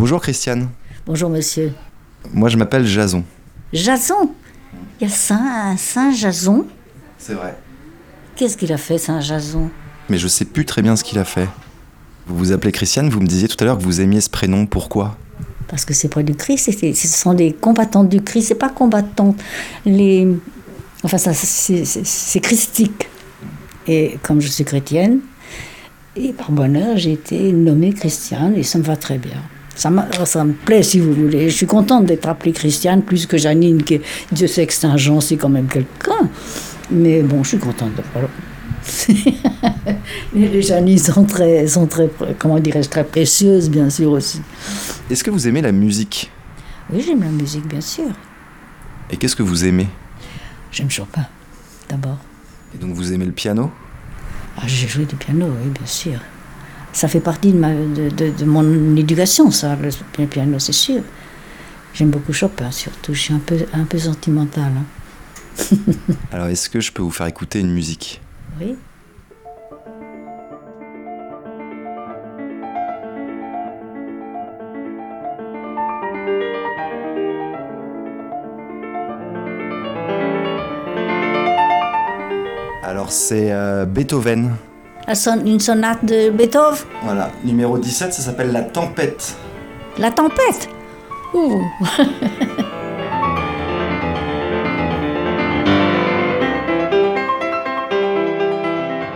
Bonjour Christiane. Bonjour monsieur. Moi je m'appelle Jason. Jason? Il y a Saint, Saint Jason? C'est vrai. Qu'est-ce qu'il a fait Saint Jason? Mais je sais plus très bien ce qu'il a fait. Vous vous appelez Christiane, vous me disiez tout à l'heure que vous aimiez ce prénom, pourquoi? Parce que c'est pas du Christ, ce sont des combattantes du Christ, c'est pas combattantes. Les... Enfin, ça, c'est christique. Et comme je suis chrétienne, et par bonheur, j'ai été nommée Christiane et ça me va très bien. Ça, m'a- ça me plaît, si vous voulez. Je suis contente d'être appelée Christiane, plus que Janine, qui, Dieu sait que Saint Jean, c'est quand même quelqu'un. Mais bon, je suis contente de. les Janines sont très, sont très, comment dirais-je, très précieuses, bien sûr aussi. Est-ce que vous aimez la musique? Oui, j'aime la musique, bien sûr. Et qu'est-ce que vous aimez? J'aime Chopin, d'abord. Et donc vous aimez le piano? Ah, j'ai joué du piano, oui, bien sûr. Ça fait partie de, ma, de, de- de mon éducation, ça, le, le piano, c'est sûr. J'aime beaucoup Chopin, surtout. Je suis un peu, un peu sentimentale. hein. Alors est-ce que je peux vous faire écouter une musique? Oui. Alors c'est euh, Beethoven. Son- une sonate de Beethoven Voilà, numéro 17, ça s'appelle La Tempête. La tempête Ouh.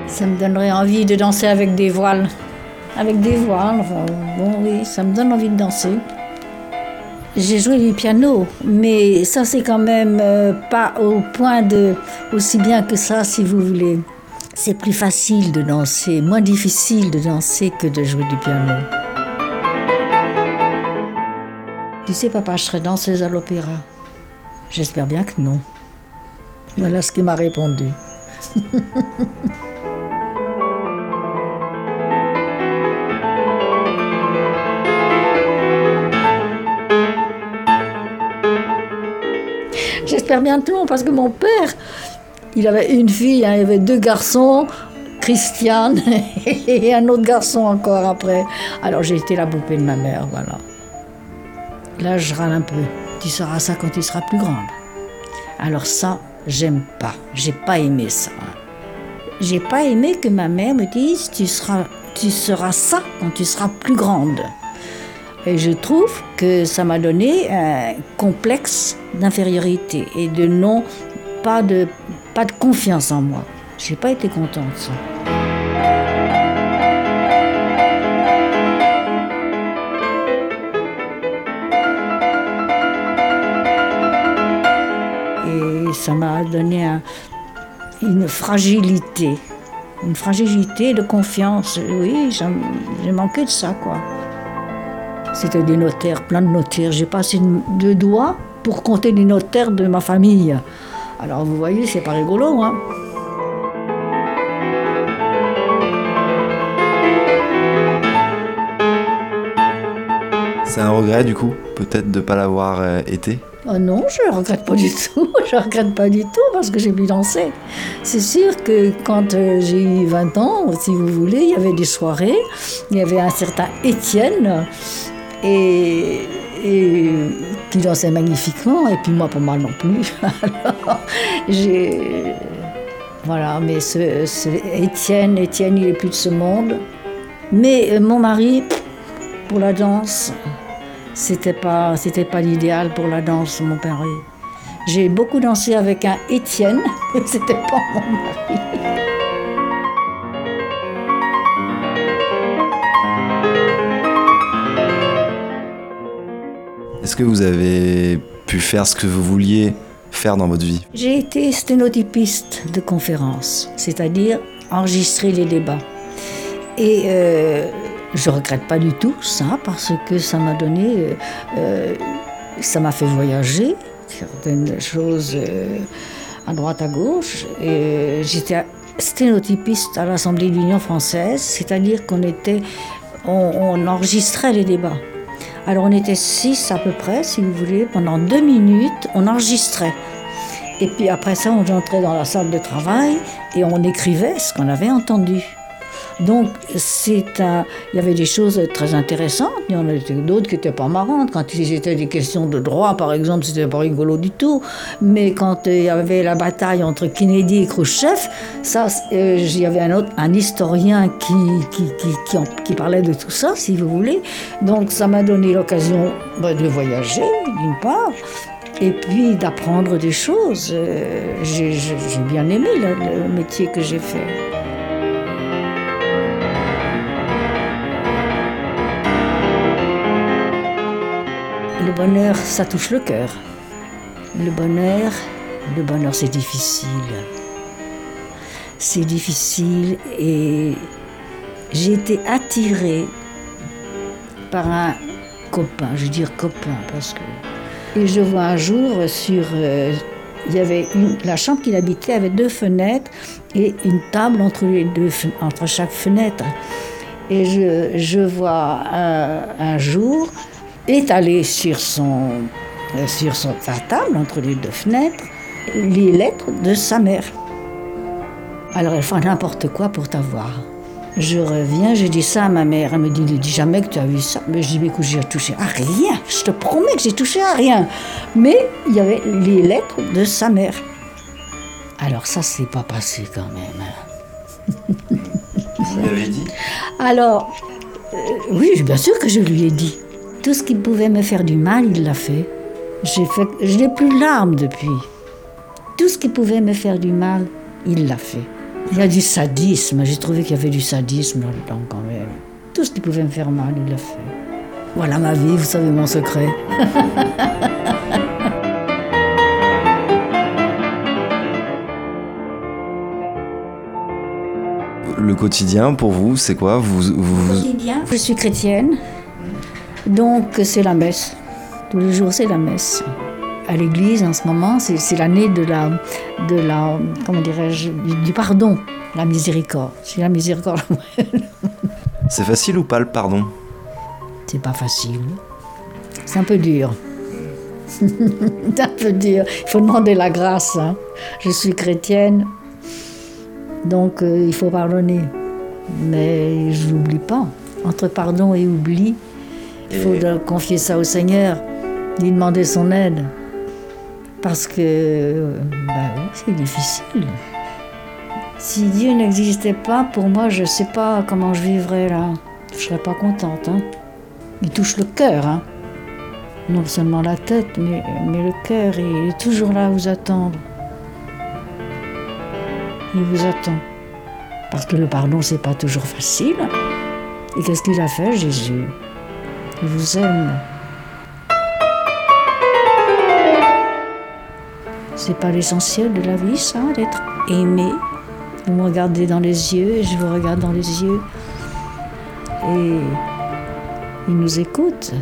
Ça me donnerait envie de danser avec des voiles. Avec des voiles, enfin, bon oui, ça me donne envie de danser. J'ai joué du piano, mais ça c'est quand même euh, pas au point de aussi bien que ça, si vous voulez. C'est plus facile de danser, moins difficile de danser que de jouer du piano. Tu sais, papa, je serais danseuse à l'opéra. J'espère bien que non. Voilà ce qu'il m'a répondu. J'espère bien que non, parce que mon père, il avait une fille, hein, il avait deux garçons, Christiane et un autre garçon encore après. Alors j'ai été la poupée de ma mère, voilà. Là, je râle un peu. Tu sauras ça quand tu seras plus grande. Alors ça, j'aime pas. J'ai pas aimé ça. J'ai pas aimé que ma mère me dise tu seras, tu seras ça quand tu seras plus grande. Et je trouve que ça m'a donné un complexe d'infériorité et de non, pas de, pas de confiance en moi. J'ai pas été contente ça. Et ça m'a donné un- une fragilité, une fragilité de confiance. Oui, j'ai manqué de ça, quoi. C'était des notaires, plein de notaires. J'ai pas assez de doigts pour compter les notaires de ma famille. Alors vous voyez, c'est pas rigolo, hein. C'est un regret du coup, peut-être de ne pas l'avoir euh, été? Oh non, je ne regrette pas du tout. Je regrette pas du tout parce que j'ai pu danser. C'est sûr que quand euh, j'ai eu 20 ans, si vous voulez, il y avait des soirées. Il y avait un certain Étienne et, et qui dansait magnifiquement. Et puis moi, pas mal non plus. Alors, j'ai. Voilà, mais ce, Étienne, Étienne, il est plus de ce monde. Mais euh, mon mari, pour la danse, c'était pas, c'était pas l'idéal pour la danse, mon père. J'ai beaucoup dansé avec un Étienne, mais c'était pas mon mari. Est-ce que vous avez pu faire ce que vous vouliez dans votre vie J'ai été sténotypiste de conférences, c'est-à-dire enregistrer les débats. Et euh, je regrette pas du tout ça parce que ça m'a donné, euh, euh, ça m'a fait voyager certaines choses euh, à droite à gauche. Et j'étais sténotypiste à l'Assemblée de l'Union française, c'est-à-dire qu'on était, on enregistrait les débats. Alors on était six à peu près, si vous voulez, pendant deux minutes, on enregistrait. Et puis après ça, on entrait dans la salle de travail et on écrivait ce qu'on avait entendu. Donc, c'est un... il y avait des choses très intéressantes, il y en avait d'autres qui n'étaient pas marrantes. Quand il était des questions de droit, par exemple, c'était pas rigolo du tout. Mais quand euh, il y avait la bataille entre Kennedy et Khrushchev, ça, euh, il y avait un historien qui, parlait de tout ça, si vous voulez. Donc, ça m'a donné l'occasion bah, de voyager, d'une part, et puis d'apprendre des choses. Euh, j'ai bien aimé le métier que j'ai fait. Le bonheur, ça touche le cœur. Le bonheur, le bonheur, c'est difficile. C'est difficile et j'ai été attirée par un copain, je veux dire copain parce que. Et je vois un jour sur. Euh, il y avait la chambre qu'il habitait avait deux fenêtres et une table entre, chaque fenêtre. Et je, vois un, jour étalé sur, son, euh, sur sa table, entre les deux fenêtres, les lettres de sa mère. Alors elle fait n'importe quoi pour t'avoir. Je reviens, je dis ça à ma mère. Elle me dit, ne dis jamais que tu as vu ça. Mais je dis, mais écoute, j'ai touché à rien. Je te promets que j'ai touché à rien. Mais il y avait les lettres de sa mère. Alors ça, c'est pas passé quand même. Vous lui avez dit? Alors, euh, oui, bien sûr que je lui ai dit. Tout ce qui pouvait me faire du mal, il l'a fait. J'ai fait, je n'ai plus larmes depuis. Tout ce qui pouvait me faire du mal, il l'a fait. Il y a du sadisme, j'ai trouvé qu'il y avait du sadisme là-dedans quand même. Tout ce qui pouvait me faire mal, il l'a fait. Voilà ma vie, vous savez mon secret. Le quotidien pour vous, c'est quoi vous, vous, Le quotidien, je suis chrétienne. Donc c'est la messe. Tous les jours c'est la messe. À l'église en ce moment, c'est l'année de la, de la, comment dirais-je, du pardon, la miséricorde. C'est la miséricorde. c'est facile ou pas le pardon? C'est pas facile. C'est un peu dur. c'est un peu dur. Il faut demander la grâce. Hein. Je suis chrétienne, donc euh, il faut pardonner. Mais je n'oublie pas. Entre pardon et oubli, il faut confier ça au Seigneur, lui demander son aide. Parce que bah c'est difficile. Si Dieu n'existait pas, pour moi, je ne sais pas comment je vivrais là. Je ne serais pas contente. Hein. Il touche le cœur. Hein. Non seulement la tête, mais, mais le cœur, il est toujours là à vous attendre. Il vous attend. Parce que le pardon, c'est pas toujours facile. Et qu'est-ce qu'il a fait, Jésus? Il vous aime. C'est pas l'essentiel de la vie, ça, d'être aimé. Vous me regardez dans les yeux et je vous regarde dans les yeux. Et il nous écoute.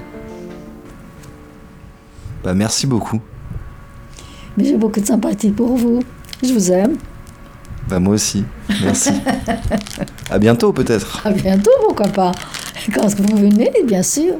Bah, merci beaucoup. Mais j'ai beaucoup de sympathie pour vous. Je vous aime. Bah, moi aussi. Merci. à bientôt, peut-être. À bientôt, pourquoi pas. Quand vous venez, bien sûr.